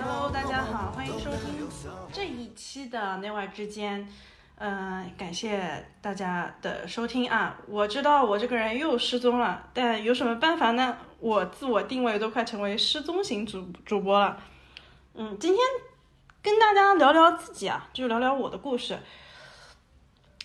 Hello，大家好，欢迎收听这一期的内外之间。嗯、感谢大家的收听啊！我知道我这个人又失踪了，但有什么办法呢？我自我定位都快成为失踪型主主播了。嗯，今天跟大家聊聊自己啊，就聊聊我的故事。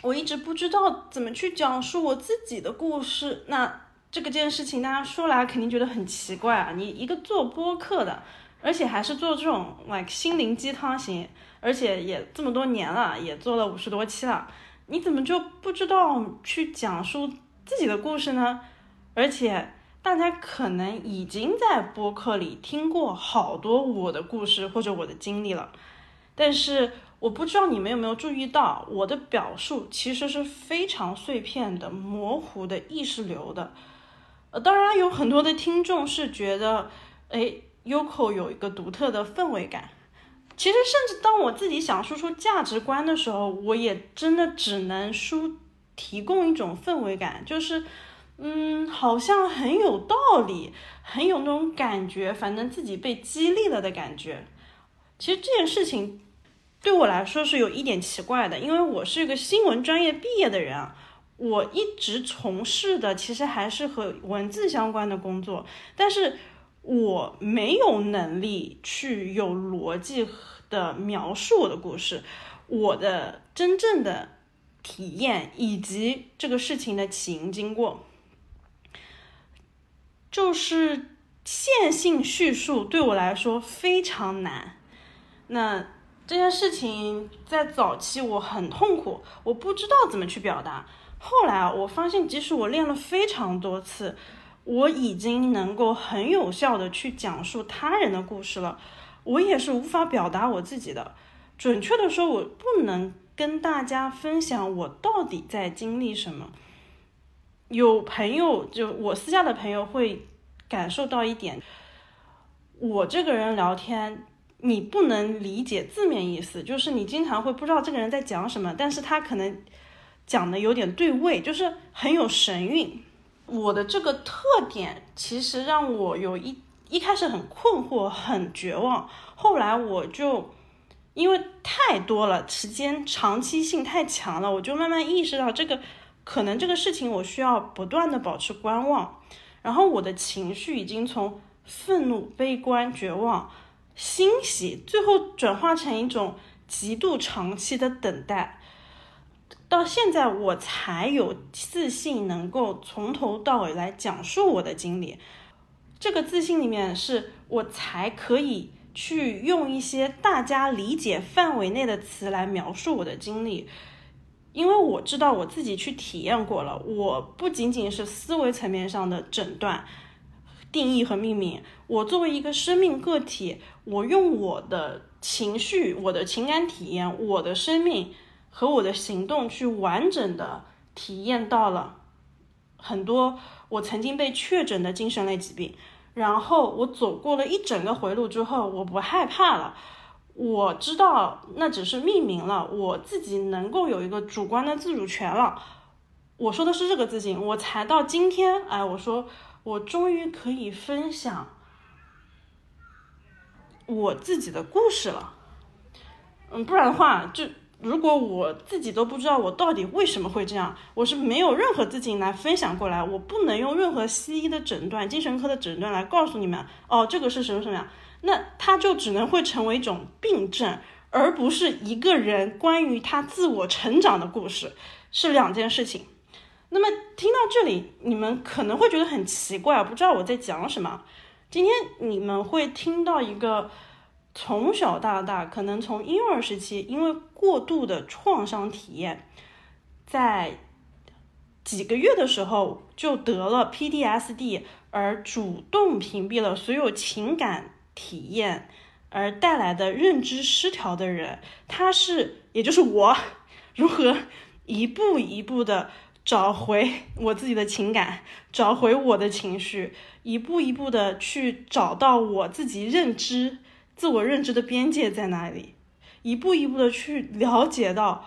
我一直不知道怎么去讲述我自己的故事，那这个件事情大家说来肯定觉得很奇怪啊！你一个做播客的，而且还是做这种 like 心灵鸡汤型，而且也这么多年了，也做了五十多期了，你怎么就不知道去讲述自己的故事呢？而且大家可能已经在播客里听过好多我的故事或者我的经历了，但是我不知道你们有没有注意到，我的表述其实是非常碎片的、模糊的、意识流的。呃，当然有很多的听众是觉得，哎，Yoko 有一个独特的氛围感。其实，甚至当我自己想输出价值观的时候，我也真的只能输提供一种氛围感，就是，嗯，好像很有道理，很有那种感觉，反正自己被激励了的感觉。其实这件事情对我来说是有一点奇怪的，因为我是一个新闻专业毕业的人啊。我一直从事的其实还是和文字相关的工作，但是我没有能力去有逻辑的描述我的故事，我的真正的体验以及这个事情的起因经过，就是线性叙述对我来说非常难。那这件事情在早期我很痛苦，我不知道怎么去表达。后来啊，我发现即使我练了非常多次，我已经能够很有效的去讲述他人的故事了，我也是无法表达我自己的。准确的说，我不能跟大家分享我到底在经历什么。有朋友就我私下的朋友会感受到一点，我这个人聊天，你不能理解字面意思，就是你经常会不知道这个人在讲什么，但是他可能。讲的有点对位，就是很有神韵。我的这个特点其实让我有一一开始很困惑、很绝望，后来我就因为太多了，时间长期性太强了，我就慢慢意识到这个可能这个事情我需要不断的保持观望。然后我的情绪已经从愤怒、悲观、绝望、欣喜，最后转化成一种极度长期的等待。到现在我才有自信能够从头到尾来讲述我的经历，这个自信里面是我才可以去用一些大家理解范围内的词来描述我的经历，因为我知道我自己去体验过了，我不仅仅是思维层面上的诊断、定义和命名，我作为一个生命个体，我用我的情绪、我的情感体验、我的生命。和我的行动去完整的体验到了很多我曾经被确诊的精神类疾病，然后我走过了一整个回路之后，我不害怕了，我知道那只是命名了，我自己能够有一个主观的自主权了。我说的是这个自信，我才到今天，哎，我说我终于可以分享我自己的故事了。嗯，不然的话就。如果我自己都不知道我到底为什么会这样，我是没有任何资金来分享过来，我不能用任何西医的诊断、精神科的诊断来告诉你们，哦，这个是什么什么样，那它就只能会成为一种病症，而不是一个人关于他自我成长的故事，是两件事情。那么听到这里，你们可能会觉得很奇怪，不知道我在讲什么。今天你们会听到一个。从小到大，可能从婴儿时期，因为过度的创伤体验，在几个月的时候就得了 PDSD，而主动屏蔽了所有情感体验而带来的认知失调的人，他是，也就是我，如何一步一步的找回 我自己的情感，找回我的情绪，一步一步的去找到我自己认知。自我认知的边界在哪里？一步一步的去了解到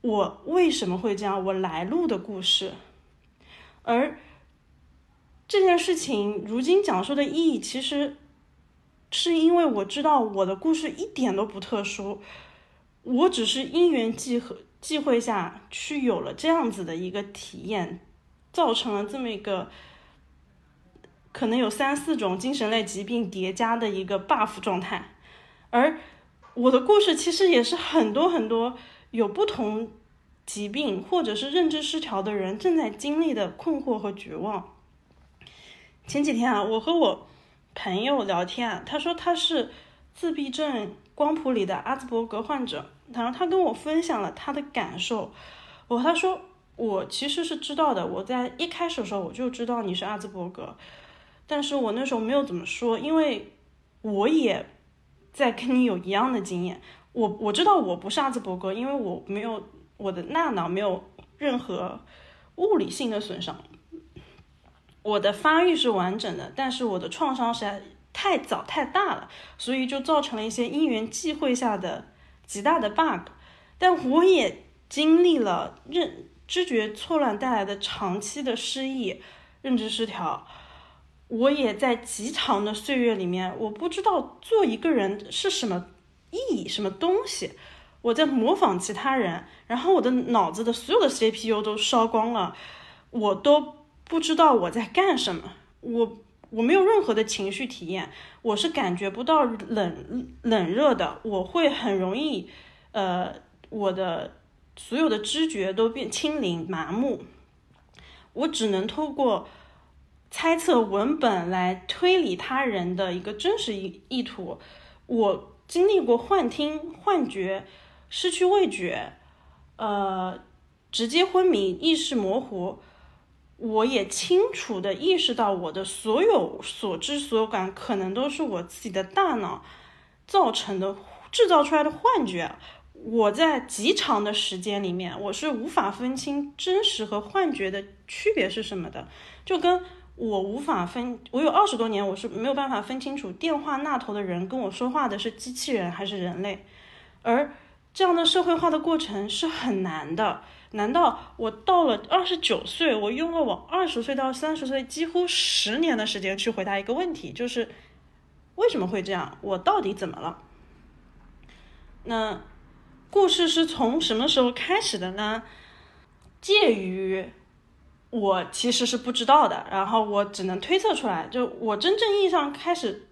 我为什么会这样，我来路的故事。而这件事情如今讲述的意义，其实是因为我知道我的故事一点都不特殊，我只是因缘际合际会下去有了这样子的一个体验，造成了这么一个。可能有三四种精神类疾病叠加的一个 buff 状态，而我的故事其实也是很多很多有不同疾病或者是认知失调的人正在经历的困惑和绝望。前几天啊，我和我朋友聊天啊，他说他是自闭症光谱里的阿兹伯格患者，然后他跟我分享了他的感受。我他说我其实是知道的，我在一开始的时候我就知道你是阿兹伯格。但是我那时候没有怎么说，因为我也在跟你有一样的经验。我我知道我不是阿兹伯格，因为我没有我的大脑没有任何物理性的损伤，我的发育是完整的，但是我的创伤是太早太大了，所以就造成了一些因缘际会下的极大的 bug。但我也经历了认知觉错乱带来的长期的失忆、认知失调。我也在极长的岁月里面，我不知道做一个人是什么意义、什么东西。我在模仿其他人，然后我的脑子的所有的 CPU 都烧光了，我都不知道我在干什么。我我没有任何的情绪体验，我是感觉不到冷冷热的。我会很容易，呃，我的所有的知觉都变清零、麻木。我只能透过。猜测文本来推理他人的一个真实意意图，我经历过幻听、幻觉、失去味觉，呃，直接昏迷、意识模糊。我也清楚的意识到，我的所有所知所感，可能都是我自己的大脑造成的、制造出来的幻觉。我在极长的时间里面，我是无法分清真实和幻觉的区别是什么的，就跟。我无法分，我有二十多年，我是没有办法分清楚电话那头的人跟我说话的是机器人还是人类，而这样的社会化的过程是很难的。难道我到了二十九岁，我用了我二十岁到三十岁几乎十年的时间去回答一个问题，就是为什么会这样？我到底怎么了？那故事是从什么时候开始的呢？介于。我其实是不知道的，然后我只能推测出来。就我真正意义上开始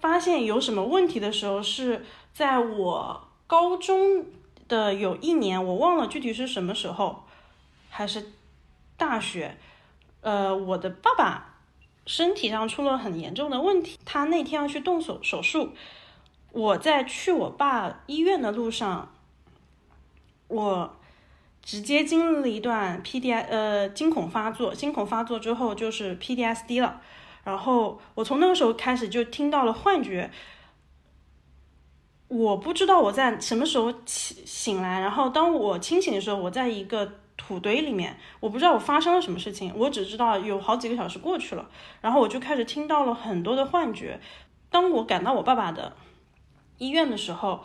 发现有什么问题的时候，是在我高中的有一年，我忘了具体是什么时候，还是大学。呃，我的爸爸身体上出了很严重的问题，他那天要去动手手术。我在去我爸医院的路上，我。直接经历了一段 P D S 呃惊恐发作，惊恐发作之后就是 P D S D 了。然后我从那个时候开始就听到了幻觉，我不知道我在什么时候醒醒来。然后当我清醒的时候，我在一个土堆里面，我不知道我发生了什么事情，我只知道有好几个小时过去了。然后我就开始听到了很多的幻觉。当我赶到我爸爸的医院的时候，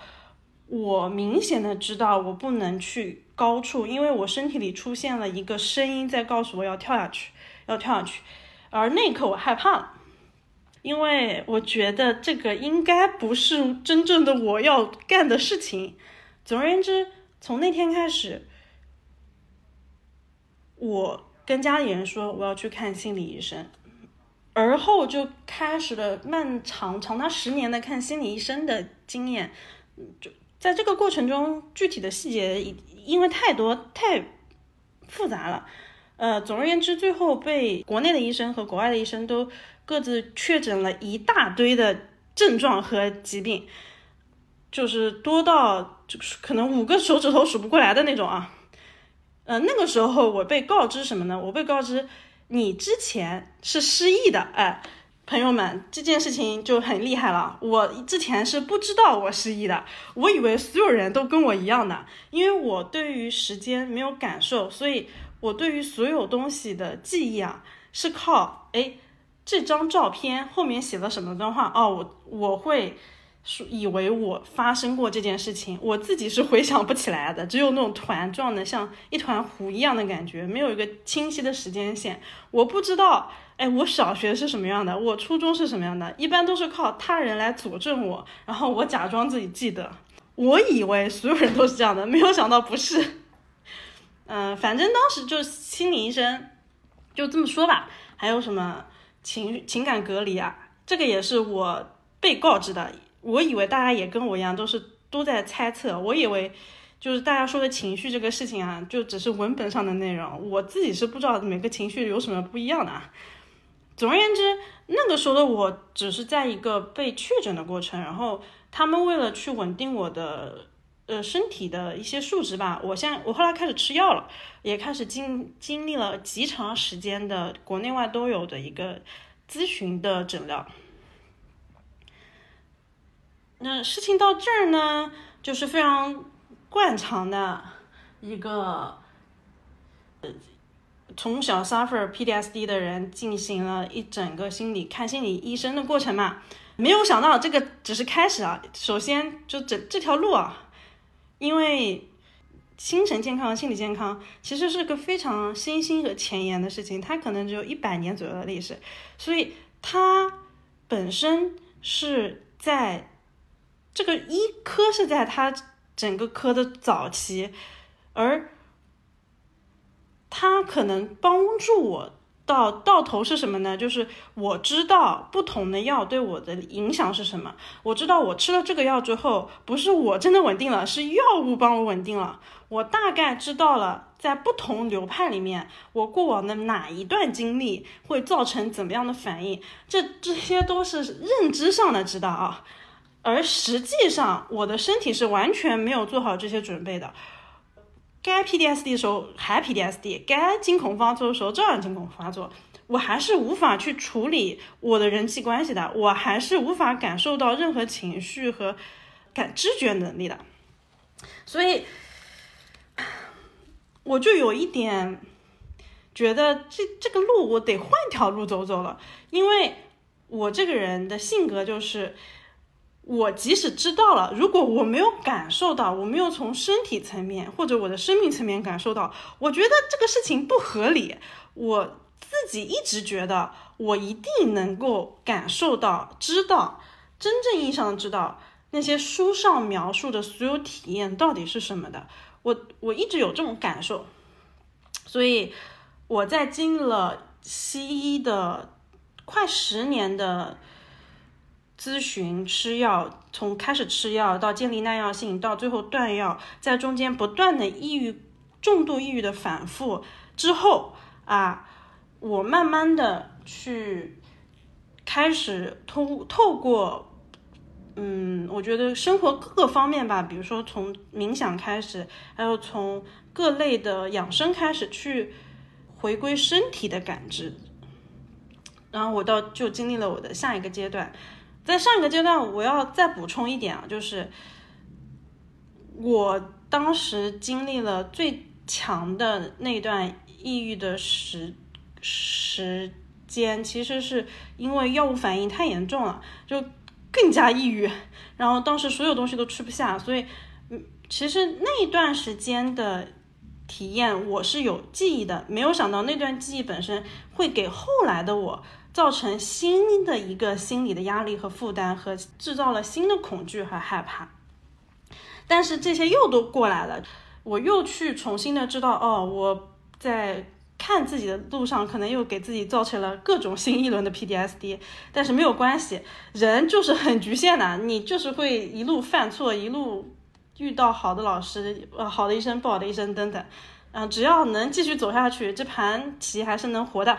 我明显的知道我不能去。高处，因为我身体里出现了一个声音在告诉我要跳下去，要跳下去，而那一刻我害怕了，因为我觉得这个应该不是真正的我要干的事情。总而言之，从那天开始，我跟家里人说我要去看心理医生，而后就开始了漫长长达十年的看心理医生的经验，就。在这个过程中，具体的细节因为太多太复杂了，呃，总而言之，最后被国内的医生和国外的医生都各自确诊了一大堆的症状和疾病，就是多到就是可能五个手指头数不过来的那种啊。呃，那个时候我被告知什么呢？我被告知你之前是失忆的，哎。朋友们，这件事情就很厉害了。我之前是不知道我失忆的，我以为所有人都跟我一样的，因为我对于时间没有感受，所以我对于所有东西的记忆啊，是靠哎这张照片后面写了什么段话哦，我我会说以为我发生过这件事情，我自己是回想不起来的，只有那种团状的，像一团糊一样的感觉，没有一个清晰的时间线，我不知道。哎，我小学是什么样的？我初中是什么样的？一般都是靠他人来佐证我，然后我假装自己记得。我以为所有人都是这样的，没有想到不是。嗯，反正当时就心理医生就这么说吧。还有什么情情感隔离啊？这个也是我被告知的。我以为大家也跟我一样，都是都在猜测。我以为就是大家说的情绪这个事情啊，就只是文本上的内容。我自己是不知道每个情绪有什么不一样的啊。总而言之，那个时候的我只是在一个被确诊的过程，然后他们为了去稳定我的呃身体的一些数值吧，我现在我后来开始吃药了，也开始经经历了极长时间的国内外都有的一个咨询的诊疗。那事情到这儿呢，就是非常惯常的一个呃。从小 suffer PTSD 的人进行了一整个心理看心理医生的过程嘛，没有想到这个只是开始啊。首先就这这条路啊，因为精神健康和、心理健康其实是个非常新兴和前沿的事情，它可能只有一百年左右的历史，所以它本身是在这个医科是在它整个科的早期，而。它可能帮助我到到头是什么呢？就是我知道不同的药对我的影响是什么。我知道我吃了这个药之后，不是我真的稳定了，是药物帮我稳定了。我大概知道了，在不同流派里面，我过往的哪一段经历会造成怎么样的反应。这这些都是认知上的知道啊，而实际上我的身体是完全没有做好这些准备的。该 PDSD 的时候还 PDSD，该惊恐发作的时候照样惊恐发作，我还是无法去处理我的人际关系的，我还是无法感受到任何情绪和感知觉能力的，所以我就有一点觉得这这个路我得换条路走走了，因为我这个人的性格就是。我即使知道了，如果我没有感受到，我没有从身体层面或者我的生命层面感受到，我觉得这个事情不合理。我自己一直觉得，我一定能够感受到、知道真正意义上的知道那些书上描述的所有体验到底是什么的。我我一直有这种感受，所以我在经历了西医的快十年的。咨询吃药，从开始吃药到建立耐药性，到最后断药，在中间不断的抑郁、重度抑郁的反复之后啊，我慢慢的去开始通透过，嗯，我觉得生活各个方面吧，比如说从冥想开始，还有从各类的养生开始去回归身体的感知，然后我到就经历了我的下一个阶段。在上一个阶段，我要再补充一点啊，就是我当时经历了最强的那段抑郁的时时间，其实是因为药物反应太严重了，就更加抑郁，然后当时所有东西都吃不下，所以嗯，其实那一段时间的体验我是有记忆的，没有想到那段记忆本身会给后来的我。造成新的一个心理的压力和负担，和制造了新的恐惧和害怕。但是这些又都过来了，我又去重新的知道，哦，我在看自己的路上，可能又给自己造成了各种新一轮的 PDSD，。但是没有关系，人就是很局限的，你就是会一路犯错，一路遇到好的老师、呃好的医生、不好的医生等等，嗯，只要能继续走下去，这盘棋还是能活的。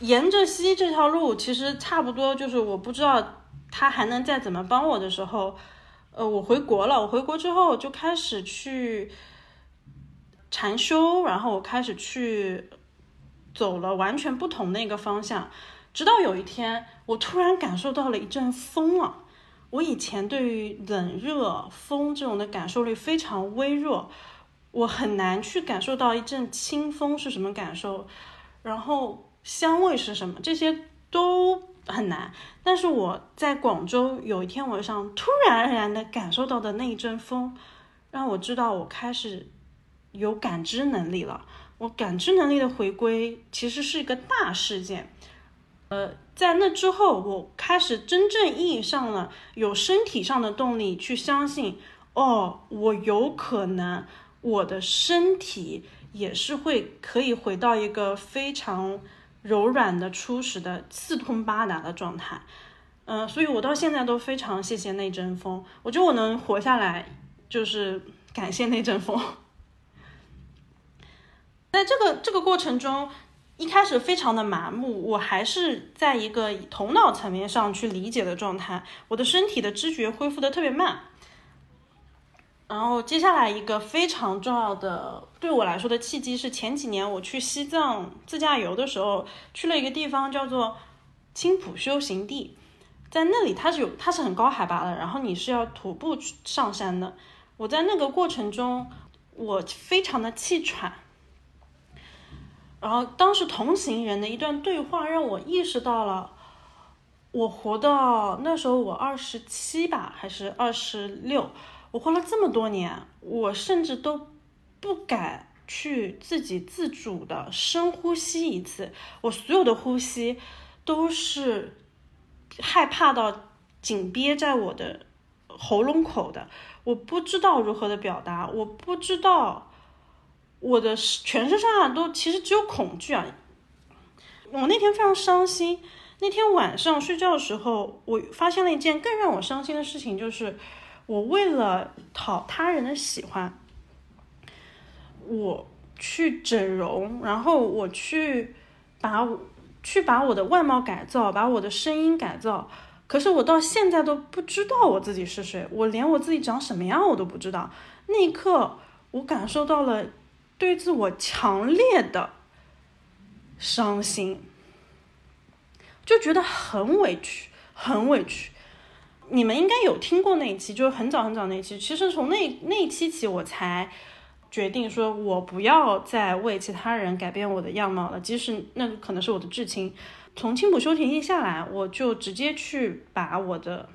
沿着西这条路，其实差不多就是我不知道他还能再怎么帮我的时候，呃，我回国了。我回国之后就开始去禅修，然后我开始去走了完全不同的一个方向。直到有一天，我突然感受到了一阵风啊！我以前对于冷热风这种的感受力非常微弱，我很难去感受到一阵清风是什么感受，然后香味是什么，这些都很难。但是我在广州有一天晚上突然而然的感受到的那一阵风，让我知道我开始有感知能力了。我感知能力的回归其实是一个大事件。呃，在那之后，我开始真正意义上了有身体上的动力去相信，哦，我有可能我的身体也是会可以回到一个非常柔软的、初始的、四通八达的状态。嗯、所以我到现在都非常谢谢那阵风。我觉得我能活下来，就是感谢那阵风。在这个这个过程中，一开始非常的麻木，我还是在一个头脑层面上去理解的状态，我的身体的知觉恢复的特别慢。然后接下来一个非常重要的对我来说的契机是前几年我去西藏自驾游的时候，去了一个地方叫做青浦修行地，在那里它是有它是很高海拔的，然后你是要徒步去上山的。我在那个过程中，我非常的气喘。然后当时同行人的一段对话让我意识到了，我活到那时候我二十七吧，还是二十六，我活了这么多年，我甚至都不敢去自己自主的深呼吸一次，我所有的呼吸都是害怕到紧憋在我的喉咙口的，我不知道如何的表达，我不知道。我的全身上下都其实只有恐惧啊！我那天非常伤心。那天晚上睡觉的时候，我发现了一件更让我伤心的事情，就是我为了讨他人的喜欢，我去整容，然后我去把我去把我的外貌改造，把我的声音改造。可是我到现在都不知道我自己是谁，我连我自己长什么样我都不知道。那一刻，我感受到了。对自我强烈的伤心，就觉得很委屈，很委屈。你们应该有听过那一期，就是很早很早那一期。其实从那那一期起，我才决定说，我不要再为其他人改变我的样貌了，即使那个可能是我的至亲。从青浦修行一下来，我就直接去把我的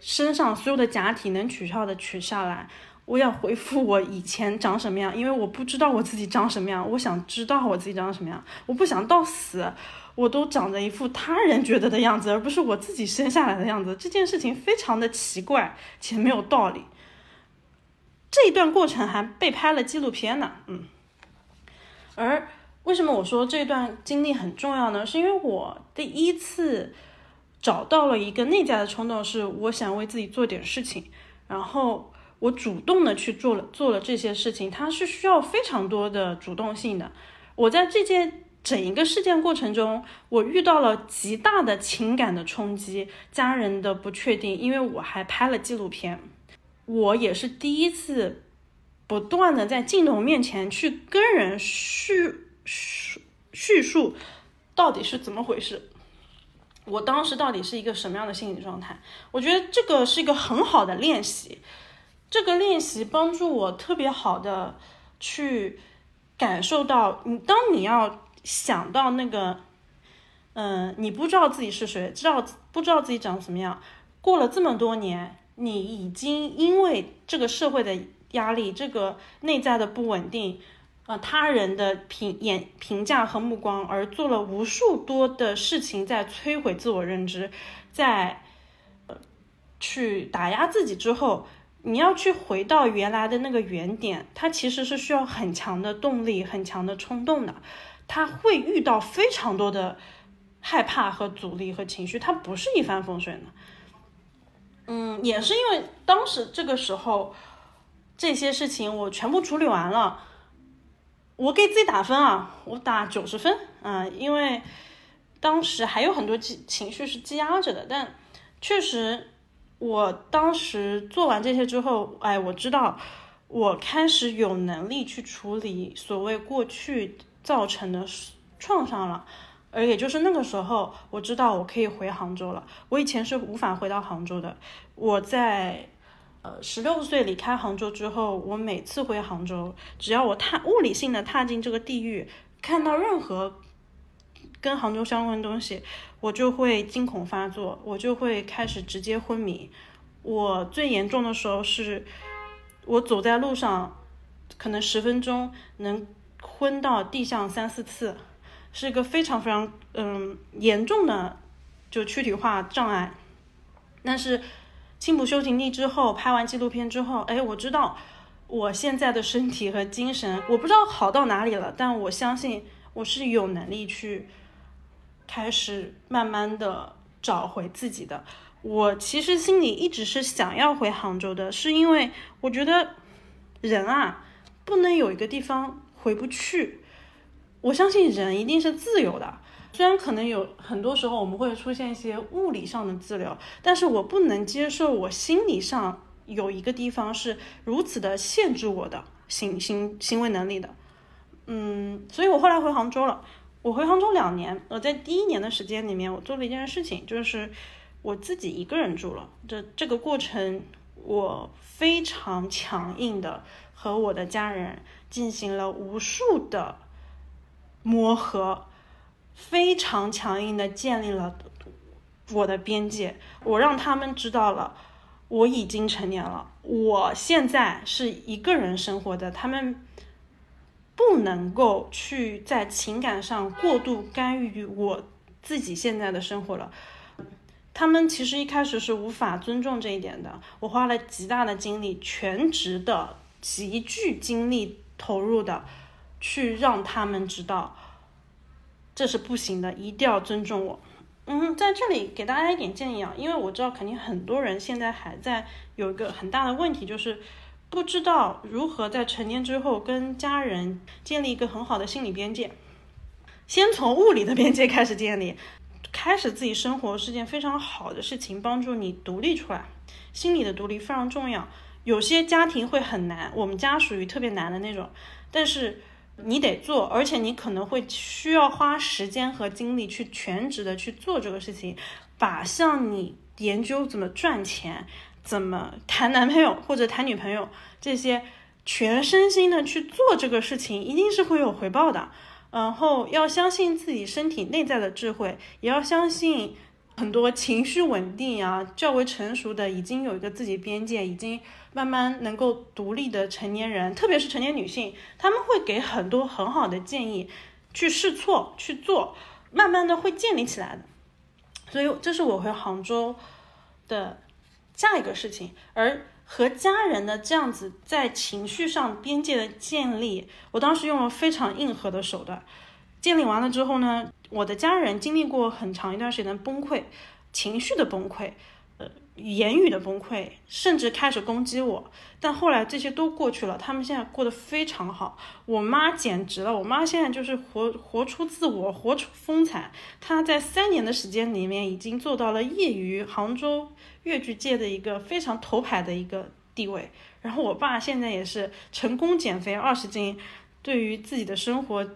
身上所有的假体能取下的取下来。我要回复我以前长什么样，因为我不知道我自己长什么样，我想知道我自己长什么样，我不想到死我都长着一副他人觉得的样子，而不是我自己生下来的样子。这件事情非常的奇怪且没有道理。这一段过程还被拍了纪录片呢，嗯。而为什么我说这段经历很重要呢？是因为我第一次找到了一个内在的冲动，是我想为自己做点事情，然后。我主动的去做了做了这些事情，它是需要非常多的主动性的。我在这件整一个事件过程中，我遇到了极大的情感的冲击，家人的不确定，因为我还拍了纪录片，我也是第一次不断的在镜头面前去跟人叙叙叙述到底是怎么回事，我当时到底是一个什么样的心理状态？我觉得这个是一个很好的练习。这个练习帮助我特别好的去感受到，你当你要想到那个，嗯，你不知道自己是谁，知道不知道自己长什么样，过了这么多年，你已经因为这个社会的压力，这个内在的不稳定，呃，他人的评眼评价和目光，而做了无数多的事情，在摧毁自我认知，在呃去打压自己之后。你要去回到原来的那个原点，它其实是需要很强的动力、很强的冲动的。他会遇到非常多的害怕和阻力和情绪，他不是一帆风顺的。嗯，也是因为当时这个时候这些事情我全部处理完了，我给自己打分啊，我打九十分啊、因为当时还有很多积情绪是积压着的，但确实我当时做完这些之后，哎，我知道我开始有能力去处理所谓过去造成的创伤了。而也就是那个时候，我知道我可以回杭州了。我以前是无法回到杭州的。我在呃十六岁离开杭州之后，我每次回杭州，只要我踏物理性的踏进这个地域，看到任何跟杭州相关的东西，我就会惊恐发作，我就会开始直接昏迷。我最严重的时候是，我走在路上，可能十分钟能昏到地上三四次。是一个非常非常嗯严重的就躯体化障碍，但是青浦修行地之后，拍完纪录片之后，哎，我知道我现在的身体和精神，我不知道好到哪里了，但我相信我是有能力去开始慢慢的找回自己的。我其实心里一直是想要回杭州的，是因为我觉得人啊不能有一个地方回不去。我相信人一定是自由的，虽然可能有很多时候我们会出现一些物理上的自由，但是我不能接受我心理上有一个地方是如此的限制我的行行行为能力的。嗯，所以我后来回杭州了。我回杭州两年，我在第一年的时间里面，我做了一件事情，就是我自己一个人住了。这这个过程，我非常强硬的和我的家人进行了无数的。磨合，非常强硬的建立了我的边界。我让他们知道了，我已经成年了，我现在是一个人生活的，他们不能够去在情感上过度干预我自己现在的生活了。他们其实一开始是无法尊重这一点的。我花了极大的精力，全职的、极具精力投入的。去让他们知道这是不行的，一定要尊重我。嗯，在这里给大家一点建议啊，因为我知道肯定很多人现在还在有一个很大的问题，就是不知道如何在成年之后跟家人建立一个很好的心理边界。先从物理的边界开始建立，开始自己生活是件非常好的事情，帮助你独立出来，心理的独立非常重要。有些家庭会很难，我们家属于特别难的那种，但是。你得做，而且你可能会需要花时间和精力去全职的去做这个事情，把像你研究怎么赚钱、怎么谈男朋友或者谈女朋友这些，全身心的去做这个事情，一定是会有回报的。然后要相信自己身体内在的智慧，也要相信。很多情绪稳定啊，较为成熟的，已经有一个自己边界，已经慢慢能够独立的成年人，特别是成年女性，他们会给很多很好的建议，去试错去做，慢慢的会建立起来的。所以这是我回杭州的下一个事情，而和家人的这样子在情绪上边界的建立，我当时用了非常硬核的手段。建立完了之后呢，我的家人经历过很长一段时间的崩溃，情绪的崩溃，呃，言语的崩溃，甚至开始攻击我。但后来这些都过去了，他们现在过得非常好。我妈简直了，我妈现在就是活活出自我，活出风采。她在三年的时间里面，已经做到了业余杭州越剧界的一个非常头牌的一个地位。然后我爸现在也是成功减肥二十斤，对于自己的生活。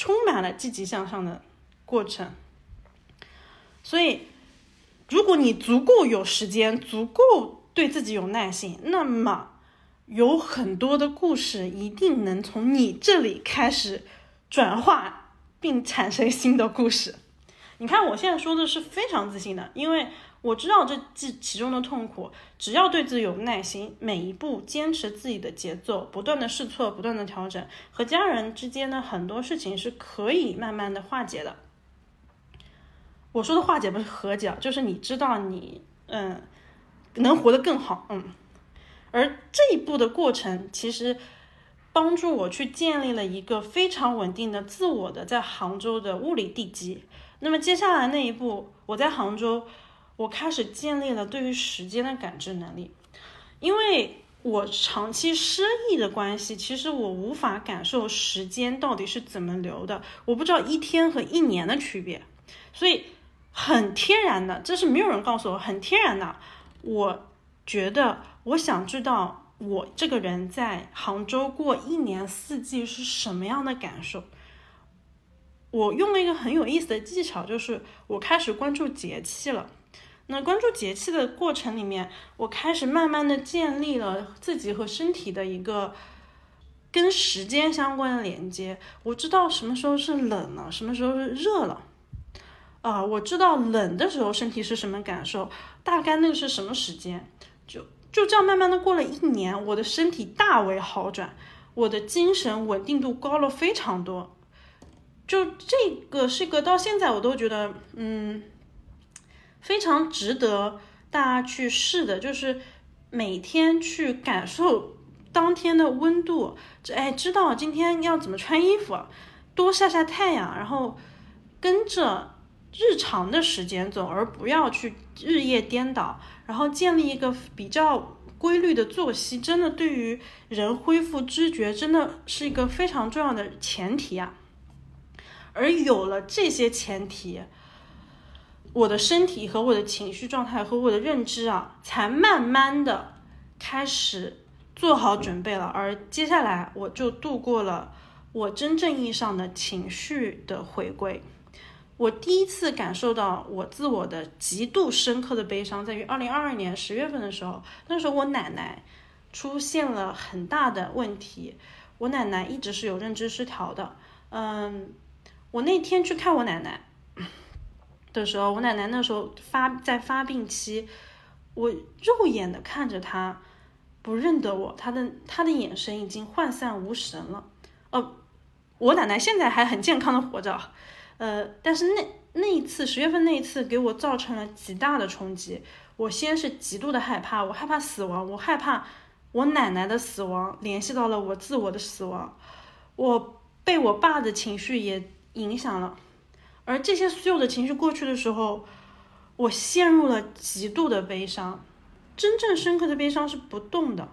充满了积极向上的过程，所以，如果你足够有时间，足够对自己有耐心，那么有很多的故事一定能从你这里开始转化，并产生新的故事。你看，我现在说的是非常自信的，因为。我知道这其其中的痛苦，只要对自己有耐心，每一步坚持自己的节奏，不断的试错，不断的调整，和家人之间的很多事情是可以慢慢的化解的。我说的化解不是和解，就是你知道你嗯能活得更好，嗯。而这一步的过程，其实帮助我去建立了一个非常稳定的自我的在杭州的物理地基。那么接下来那一步，我在杭州。我开始建立了对于时间的感知能力，因为我长期失忆的关系，其实我无法感受时间到底是怎么流的，我不知道一天和一年的区别，所以很天然的，这是没有人告诉我，很天然的，我觉得我想知道我这个人在杭州过一年四季是什么样的感受。我用了一个很有意思的技巧，就是我开始关注节气了。那关注节气的过程里面，我开始慢慢的建立了自己和身体的一个跟时间相关的连接。我知道什么时候是冷了，什么时候是热了。啊、我知道冷的时候身体是什么感受，大概那个是什么时间。就就这样慢慢的过了一年，我的身体大为好转，我的精神稳定度高了非常多。就这个是一个到现在我都觉得，嗯，非常值得大家去试的，就是每天去感受当天的温度，这哎，知道今天要怎么穿衣服，多晒晒太阳，然后跟着日常的时间走，而不要去日夜颠倒，然后建立一个比较规律的作息，真的对于人恢复知觉，真的是一个非常重要的前提啊。而有了这些前提，我的身体和我的情绪状态和我的认知啊，才慢慢的开始做好准备了。而接下来我就度过了我真正意义上的情绪的回归。我第一次感受到我自我的极度深刻的悲伤，在于二零二二年十月份的时候，那时候我奶奶出现了很大的问题。我奶奶一直是有认知失调的，嗯。我那天去看我奶奶的时候，我奶奶那时候发在发病期，我肉眼的看着她不认得我，她的她的眼神已经涣散无神了。呃，我奶奶现在还很健康的活着，呃，但是那那一次十月份那一次给我造成了极大的冲击。我先是极度的害怕，我害怕死亡，我害怕我奶奶的死亡联系到了我自我的死亡，我被我爸的情绪也。影响了，而这些所有的情绪过去的时候，我陷入了极度的悲伤。真正深刻的悲伤是不动的，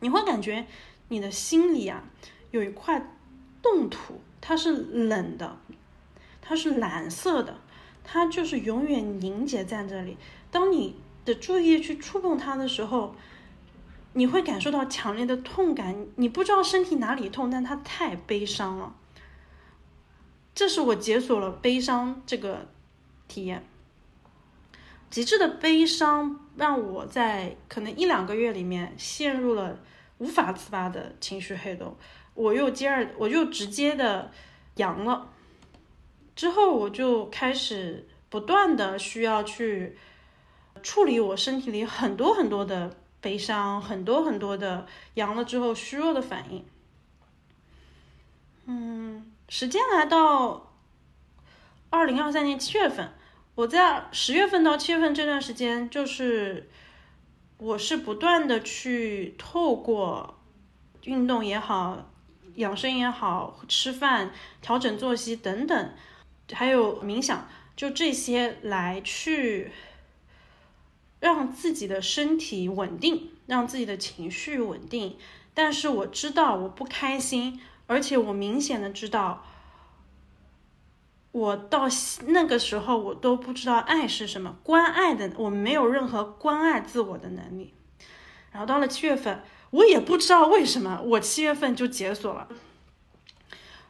你会感觉你的心里啊有一块冻土，它是冷的，它是蓝色的，它就是永远凝结在这里。当你的注意去触碰它的时候，你会感受到强烈的痛感。你不知道身体哪里痛，但它太悲伤了。这是我解锁了悲伤这个体验，极致的悲伤让我在可能一两个月里面陷入了无法自拔的情绪黑洞，我又接二我又直接的阳了，之后我就开始不断的需要去处理我身体里很多很多的悲伤，很多很多的阳了之后虚弱的反应，嗯。时间来到二零二三年七月份，我在十月份到七月份这段时间，就是我是不断的去透过运动也好、养生也好、吃饭、调整作息等等，还有冥想，就这些来去让自己的身体稳定，让自己的情绪稳定。但是我知道我不开心。而且我明显的知道，我到那个时候我都不知道爱是什么，关爱的我没有任何关爱自我的能力。然后到了七月份，我也不知道为什么，我七月份就解锁了。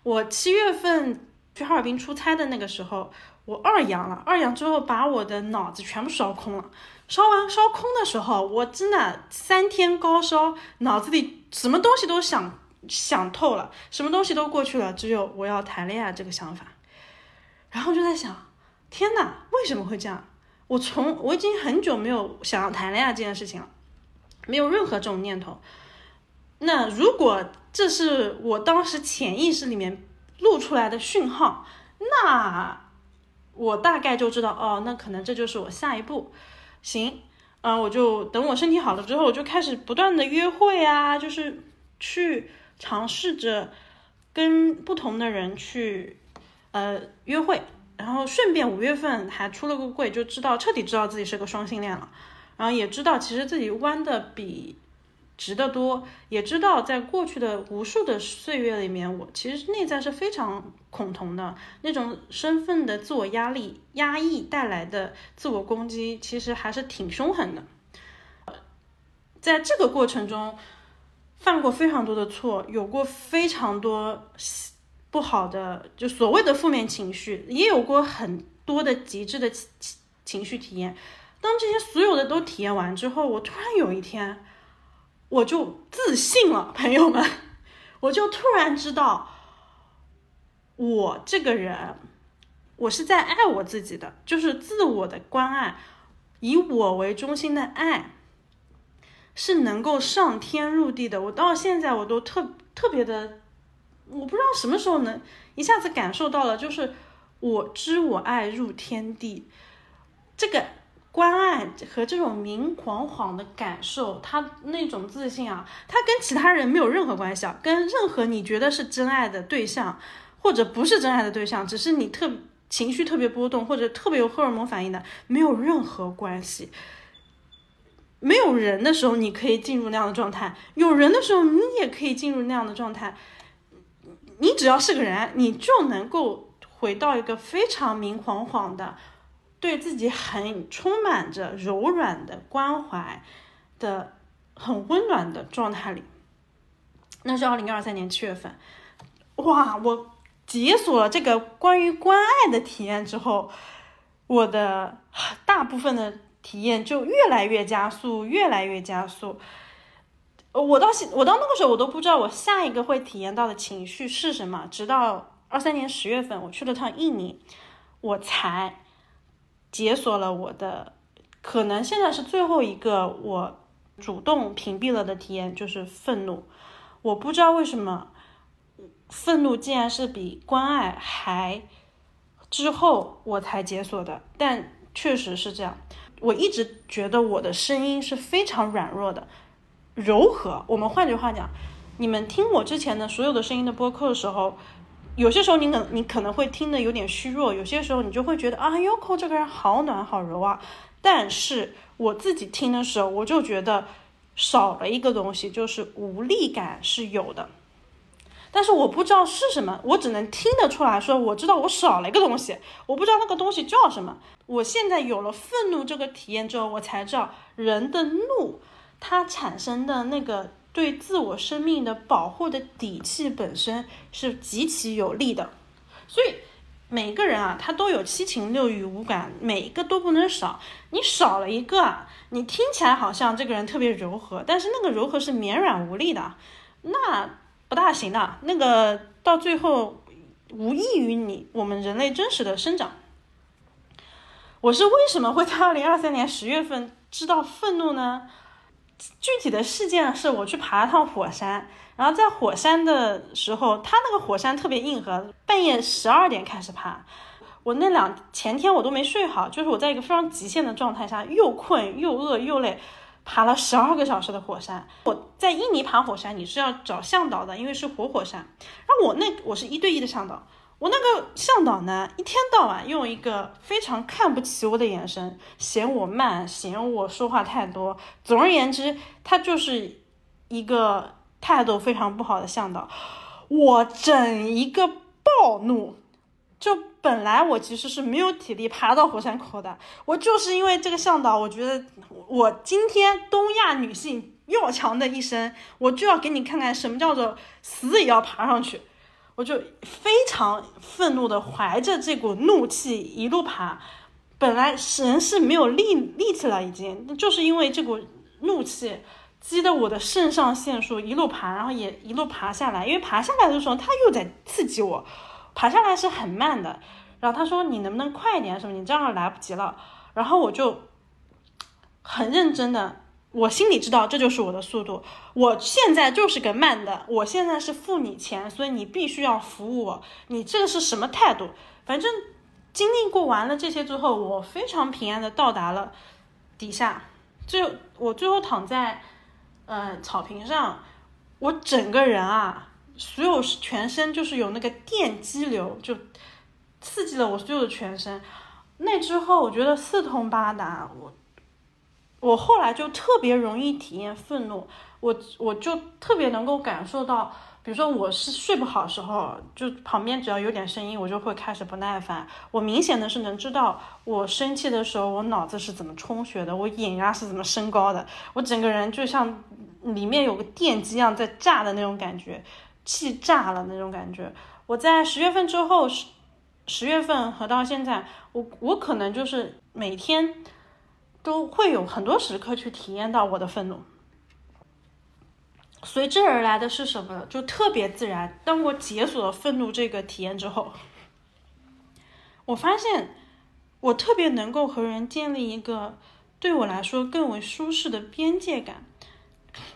我七月份去哈尔滨出差的那个时候，我二阳了，二阳之后把我的脑子全部烧空了。烧完烧空的时候，我真的三天高烧，脑子里什么东西都想。想透了，什么东西都过去了，只有我要谈恋爱这个想法。然后就在想，天哪，为什么会这样？我从我已经很久没有想要谈恋爱这件事情了，没有任何这种念头。那如果这是我当时潜意识里面录出来的讯号，那我大概就知道，哦，那可能这就是我下一步。行，嗯，我就等我身体好了之后，我就开始不断的约会啊，就是去。尝试着跟不同的人去呃约会，然后顺便五月份还出了个柜，就知道彻底知道自己是个双性恋了，然后也知道其实自己弯的比值得多，也知道在过去的无数的岁月里面，我其实内在是非常恐同的，那种身份的自我压力、压抑带来的自我攻击，其实还是挺凶狠的。在这个过程中，犯过非常多的错，有过非常多不好的，就所谓的负面情绪，也有过很多的极致的情情绪体验。当这些所有的都体验完之后，我突然有一天，我就自信了，朋友们，我就突然知道，我这个人，我是在爱我自己的，就是自我的关爱，以我为中心的爱，是能够上天入地的。我到现在我都特特别的，我不知道什么时候能一下子感受到了，就是我知我爱入天地，这个。关爱和这种明晃晃的感受，他那种自信啊，他跟其他人没有任何关系啊，跟任何你觉得是真爱的对象，或者不是真爱的对象，只是你特情绪特别波动或者特别有荷尔蒙反应的，没有任何关系。没有人的时候，你可以进入那样的状态；有人的时候，你也可以进入那样的状态。你只要是个人，你就能够回到一个非常明晃晃的。对自己很充满着柔软的关怀的很温暖的状态里，那是二零二三年七月份，哇！我解锁了这个关于关爱的体验之后，我的大部分的体验就越来越加速，越来越加速。我到现我到那个时候，我都不知道我下一个会体验到的情绪是什么，直到二三年十月份，我去了趟印尼，我才。解锁了我的，可能现在是最后一个我主动屏蔽了的体验，就是愤怒。我不知道为什么，愤怒竟然是比关爱还之后我才解锁的，但确实是这样。我一直觉得我的声音是非常软弱的，柔和。我们换句话讲，你们听我之前的所有的声音的播客的时候。有些时候你可你可能会听得有点虚弱，有些时候你就会觉得啊，Yoko 这个人好暖好柔啊。但是我自己听的时候，我就觉得少了一个东西，就是无力感是有的。但是我不知道是什么，我只能听得出来说，我知道我少了一个东西，我不知道那个东西叫什么。我现在有了愤怒这个体验之后，我才知道人的怒它产生的那个。对自我生命的保护的底气本身是极其有利的，所以每个人啊，他都有七情六欲五感，每一个都不能少。你少了一个啊，你听起来好像这个人特别柔和，但是那个柔和是绵软无力的，那不大行的。那个到最后无异于你我们人类真实的生长。我是为什么会在二零二三年十月份知道愤怒呢？具体的事件是我去爬了趟火山，然后在火山的时候，它那个火山特别硬核，半夜十二点开始爬。我那两前天我都没睡好，就是我在一个非常极限的状态下，又困又饿又累，爬了十二个小时的火山。我在印尼爬火山，你是要找向导的，因为是活火山。然后我那我是一对一的向导。我那个向导呢，一天到晚用一个非常看不起我的眼神，嫌我慢，嫌我说话太多。总而言之，他就是一个态度非常不好的向导。我整一个暴怒，就本来我其实是没有体力爬到火山口的，我就是因为这个向导，我觉得我今天东亚女性要强的一生，我就要给你看看什么叫做死也要爬上去。我就非常愤怒的怀着这股怒气一路爬，本来人是没有力力气了，已经就是因为这股怒气激得我的肾上腺素一路爬，然后也一路爬下来。因为爬下来的时候他又在刺激我，爬下来是很慢的。然后他说：“你能不能快一点？什么？你这样来不及了。”然后我就很认真的。我心里知道这就是我的速度，我现在就是个慢的，我现在是付你钱，所以你必须要服务我。你这个是什么态度？反正经历过完了这些之后，我非常平安的到达了底下。最我最后躺在呃草坪上，我整个人啊，所有全身就是有那个电激流，就刺激了我所有的全身。那之后我觉得四通八达，我。我后来就特别容易体验愤怒，我我就特别能够感受到，比如说我是睡不好的时候，就旁边只要有点声音，我就会开始不耐烦。我明显的是能知道，我生气的时候，我脑子是怎么充血的，我眼压是怎么升高的，我整个人就像里面有个电机一样在炸的那种感觉，气炸了那种感觉。我在十月份之后，十十月份和到现在，我我可能就是每天。都会有很多时刻去体验到我的愤怒，随之而来的是什么？就特别自然。当我解锁了愤怒这个体验之后，我发现我特别能够和人建立一个对我来说更为舒适的边界感。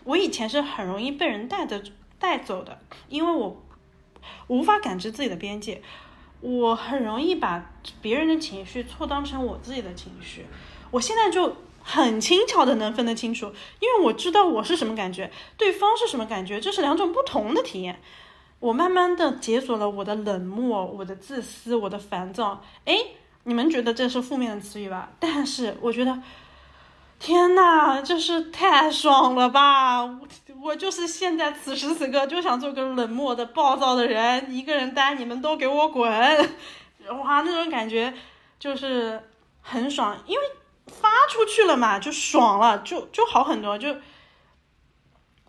我以前是很容易被人带着带走的，因为我无法感知自己的边界，我很容易把别人的情绪错当成我自己的情绪。我现在就很轻巧的能分得清楚，因为我知道我是什么感觉，对方是什么感觉，这是两种不同的体验。我慢慢的解锁了我的冷漠、我的自私、我的烦躁。哎，你们觉得这是负面的词语吧？但是我觉得，天呐，这是太爽了吧！我就是现在此时此刻就想做个冷漠的、暴躁的人，一个人待，你们都给我滚！哇，那种感觉就是很爽，因为。发出去了嘛，就爽了，就就好很多，就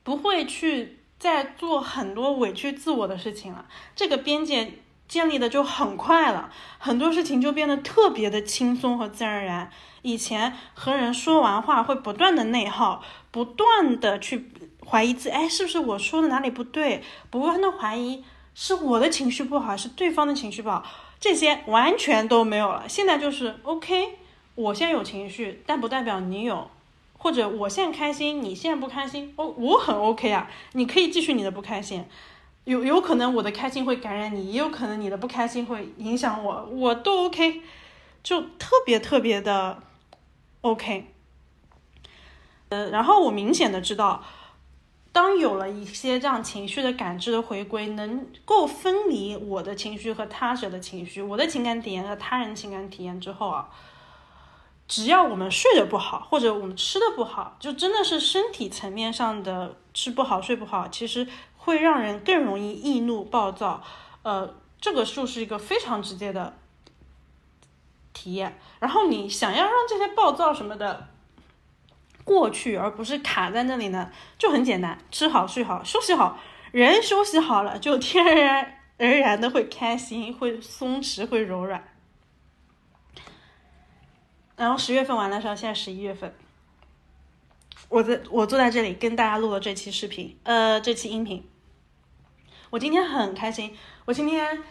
不会去再做很多委屈自我的事情了。这个边界建立的就很快了，很多事情就变得特别的轻松和自然而然。以前和人说完话会不断的内耗，不断的去怀疑自，哎，是不是我说的哪里不对？不断的怀疑是我的情绪不好，是对方的情绪不好？这些完全都没有了。现在就是 OK。我现在有情绪，但不代表你有，或者我现在开心，你现在不开心，哦，我很 OK 啊，你可以继续你的不开心，有有可能我的开心会感染你，也有可能你的不开心会影响我，我都 OK，就特别特别的 OK，呃，然后我明显的知道，当有了一些这样情绪的感知的回归，能够分离我的情绪和他者的情绪，我的情感体验和他人情感体验之后啊。只要我们睡得不好，或者我们吃的不好，就真的是身体层面上的吃不好、睡不好，其实会让人更容易易怒、暴躁。呃，这个就是一个非常直接的体验。然后你想要让这些暴躁什么的过去，而不是卡在那里呢，就很简单：吃好、睡好、休息好。人休息好了，就天然而然的会开心、会松弛、会柔软。然后十月份完了时候，现在十一月份，我在我坐在这里跟大家录了这期视频，呃，这期音频。我今天很开心，我今天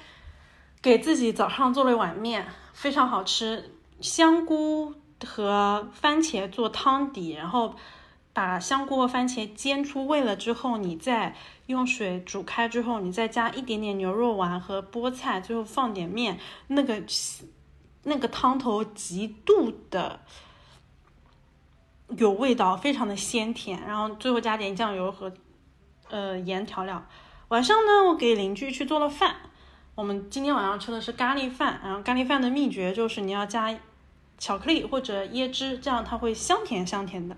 给自己早上做了一碗面，非常好吃，香菇和番茄做汤底，然后把香菇和番茄煎出味了之后，你再用水煮开之后，你再加一点点牛肉丸和菠菜，最后放点面，那个。那个汤头极度的有味道，非常的鲜甜，然后最后加点酱油和呃盐调料。晚上呢，我给邻居去做了饭。我们今天晚上吃的是咖喱饭，然后咖喱饭的秘诀就是你要加巧克力或者椰汁，这样它会香甜香甜的。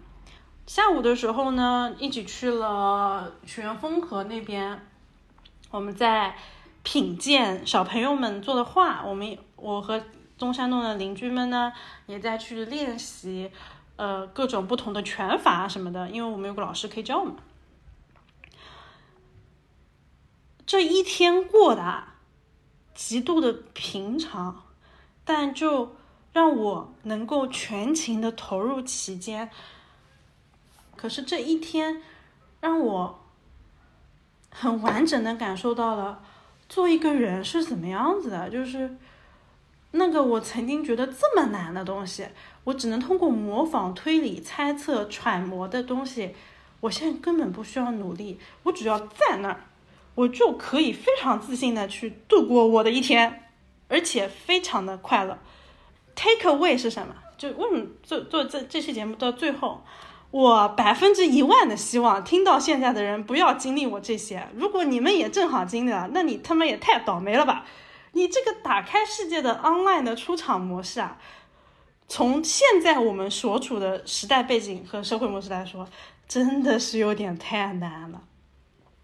下午的时候呢，一起去了曲园风河那边，我们在品鉴小朋友们做的画。我们我和中山洞的邻居们呢，也在去练习，呃，各种不同的拳法什么的，因为我们有个老师可以教我们。这一天过得极度的平常，但就让我能够全情的投入其间。可是这一天让我很完整的感受到了做一个人是怎么样子的，就是。那个我曾经觉得这么难的东西，我只能通过模仿、推理、猜测、揣摩的东西，我现在根本不需要努力，我只要在那儿，我就可以非常自信的去度过我的一天，而且非常的快乐。Take away 是什么？就为什么做做这这期节目到最后，我百分之一万的希望听到现在的人不要经历我这些。如果你们也正好经历了，那你他妈也太倒霉了吧！你这个打开世界的 online 的出场模式啊，从现在我们所处的时代背景和社会模式来说，真的是有点太难了。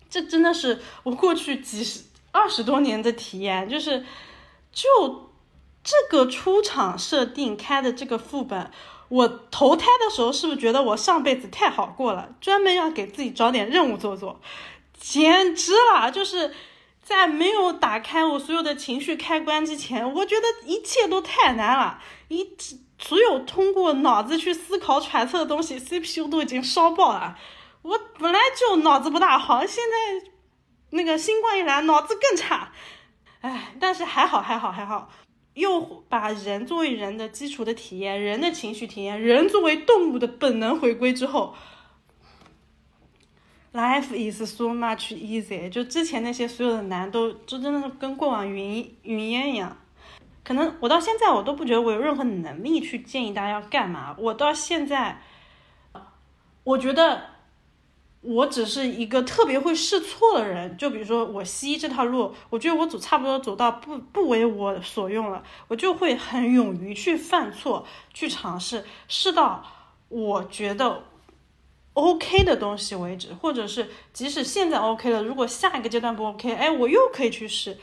这真的是我过去几十二十多年的体验，就是就这个出场设定开的这个副本，我投胎的时候是不是觉得我上辈子太好过了，专门要给自己找点任务做做，简直了！就是在没有打开我所有的情绪开关之前，我觉得一切都太难了，一所有通过脑子去思考揣测的东西，CPU 都已经烧爆了。我本来就脑子不大好，现在那个新冠一来，脑子更差。哎，但是还好，还好，还好，又把人作为人的基础的体验，人的情绪体验，人作为动物的本能回归之后，life is so much easy。就之前那些所有的难都，就真的是跟过往云云烟一样。可能我到现在我都不觉得我有任何能力去建议大家要干嘛。我到现在，我觉得。我只是一个特别会试错的人，就比如说我西医这条路，我觉得我走差不多走到不不为我所用了，我就会很勇于去犯错，去尝试，试到我觉得 OK 的东西为止，或者是即使现在 OK 了，如果下一个阶段不 OK，哎，我又可以去试。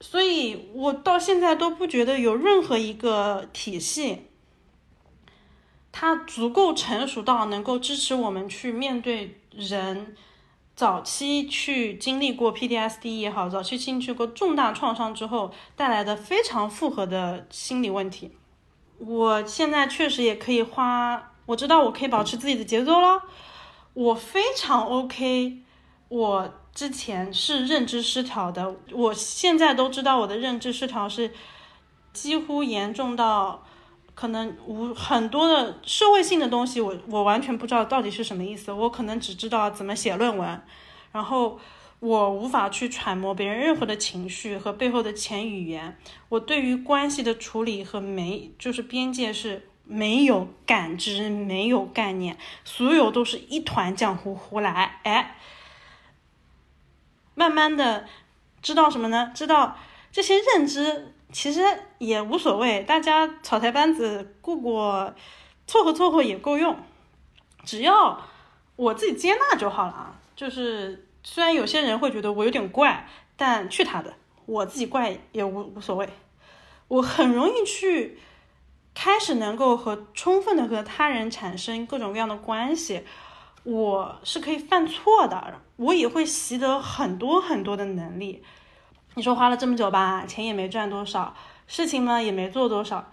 所以我到现在都不觉得有任何一个体系。它足够成熟到能够支持我们去面对人早期去经历过 PTSD 也好，早期经历过重大创伤之后带来的非常复合的心理问题。我现在确实也可以花，我知道我可以保持自己的节奏了，我非常 OK。我之前是认知失调的，我现在都知道我的认知失调是几乎严重到。可能无很多的社会性的东西，我我完全不知道到底是什么意思。我可能只知道怎么写论文，然后我无法去揣摩别人任何的情绪和背后的潜语言。我对于关系的处理和没就是边界是没有感知、没有概念，所有都是一团浆糊糊来。哎，慢慢的知道什么呢？知道这些认知。其实也无所谓，大家草台班子过过，凑合凑合也够用，只要我自己接纳就好了啊。就是虽然有些人会觉得我有点怪，但去他的，我自己怪也无无所谓。我很容易去开始能够和充分的和他人产生各种各样的关系，我是可以犯错的，我也会习得很多很多的能力。你说花了这么久吧，钱也没赚多少，事情呢也没做多少。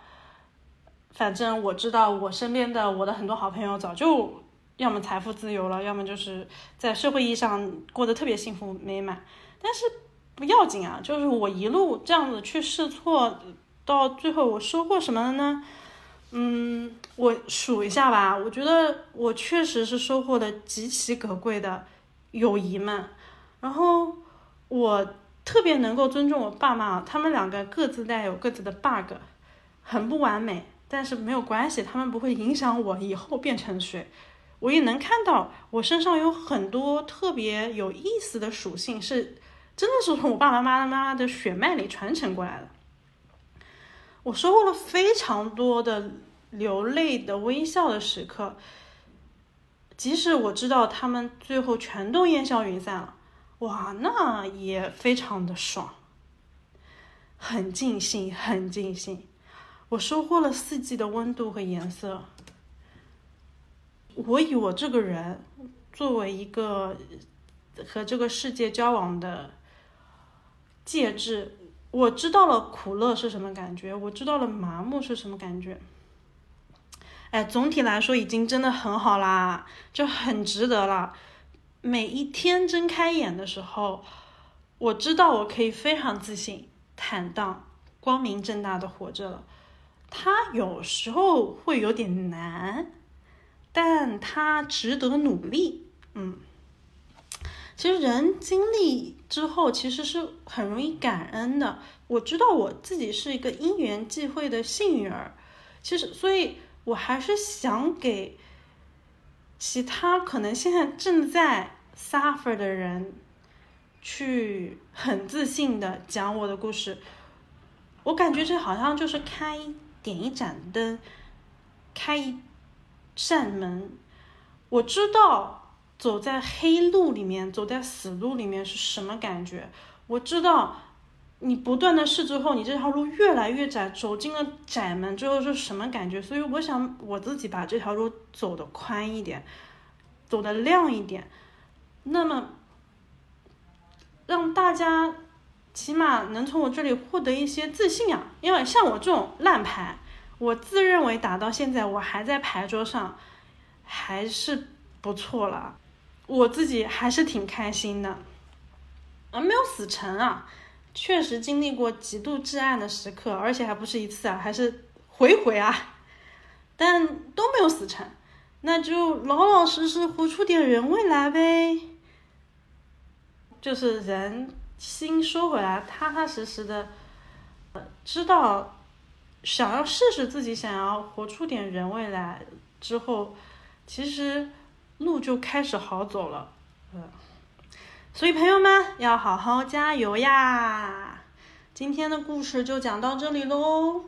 反正我知道，我身边的我的很多好朋友早就要么财富自由了，要么就是在社会意义上过得特别幸福美满。但是不要紧啊，就是我一路这样子去试错，到最后我收获什么了呢？嗯，我数一下吧，我觉得我确实是收获了极其可贵的友谊们，然后我。特别能够尊重我爸妈，他们两个各自带有各自的 bug，很不完美，但是没有关系，他们不会影响我以后变成谁。我也能看到我身上有很多特别有意思的属性，是真的是从我爸爸妈妈的血脉里传承过来的。我收获了非常多的流泪的微笑的时刻，即使我知道他们最后全都烟消云散了。哇，那也非常的爽，很尽兴，很尽兴。我收获了四季的温度和颜色。我以我这个人作为一个和这个世界交往的介质，我知道了苦乐是什么感觉，我知道了麻木是什么感觉。哎，总体来说已经真的很好啦，就很值得了。每一天睁开眼的时候，我知道我可以非常自信、坦荡、光明正大的活着了。它有时候会有点难，但它值得努力。嗯，其实人经历之后，其实是很容易感恩的。我知道我自己是一个因缘际会的幸运儿，其实，所以我还是想给其他可能现在正在。suffer 的人去很自信的讲我的故事，我感觉这好像就是开点一盏灯，开一扇门。我知道走在黑路里面，走在死路里面是什么感觉。我知道你不断的试之后，你这条路越来越窄，走进了窄门之后是什么感觉。所以我想我自己把这条路走得宽一点，走得亮一点。那么让大家起码能从我这里获得一些自信啊！因为像我这种烂牌，我自认为打到现在我还在牌桌上，还是不错了，我自己还是挺开心的，啊，没有死成啊，确实经历过极度至暗的时刻，而且还不是一次啊，还是回回啊，但都没有死成，那就老老实实活出点人味来呗。就是人心收回来，踏踏实实的，知道想要试试自己，想要活出点人味来之后，其实路就开始好走了，嗯，所以朋友们要好好加油呀！今天的故事就讲到这里喽。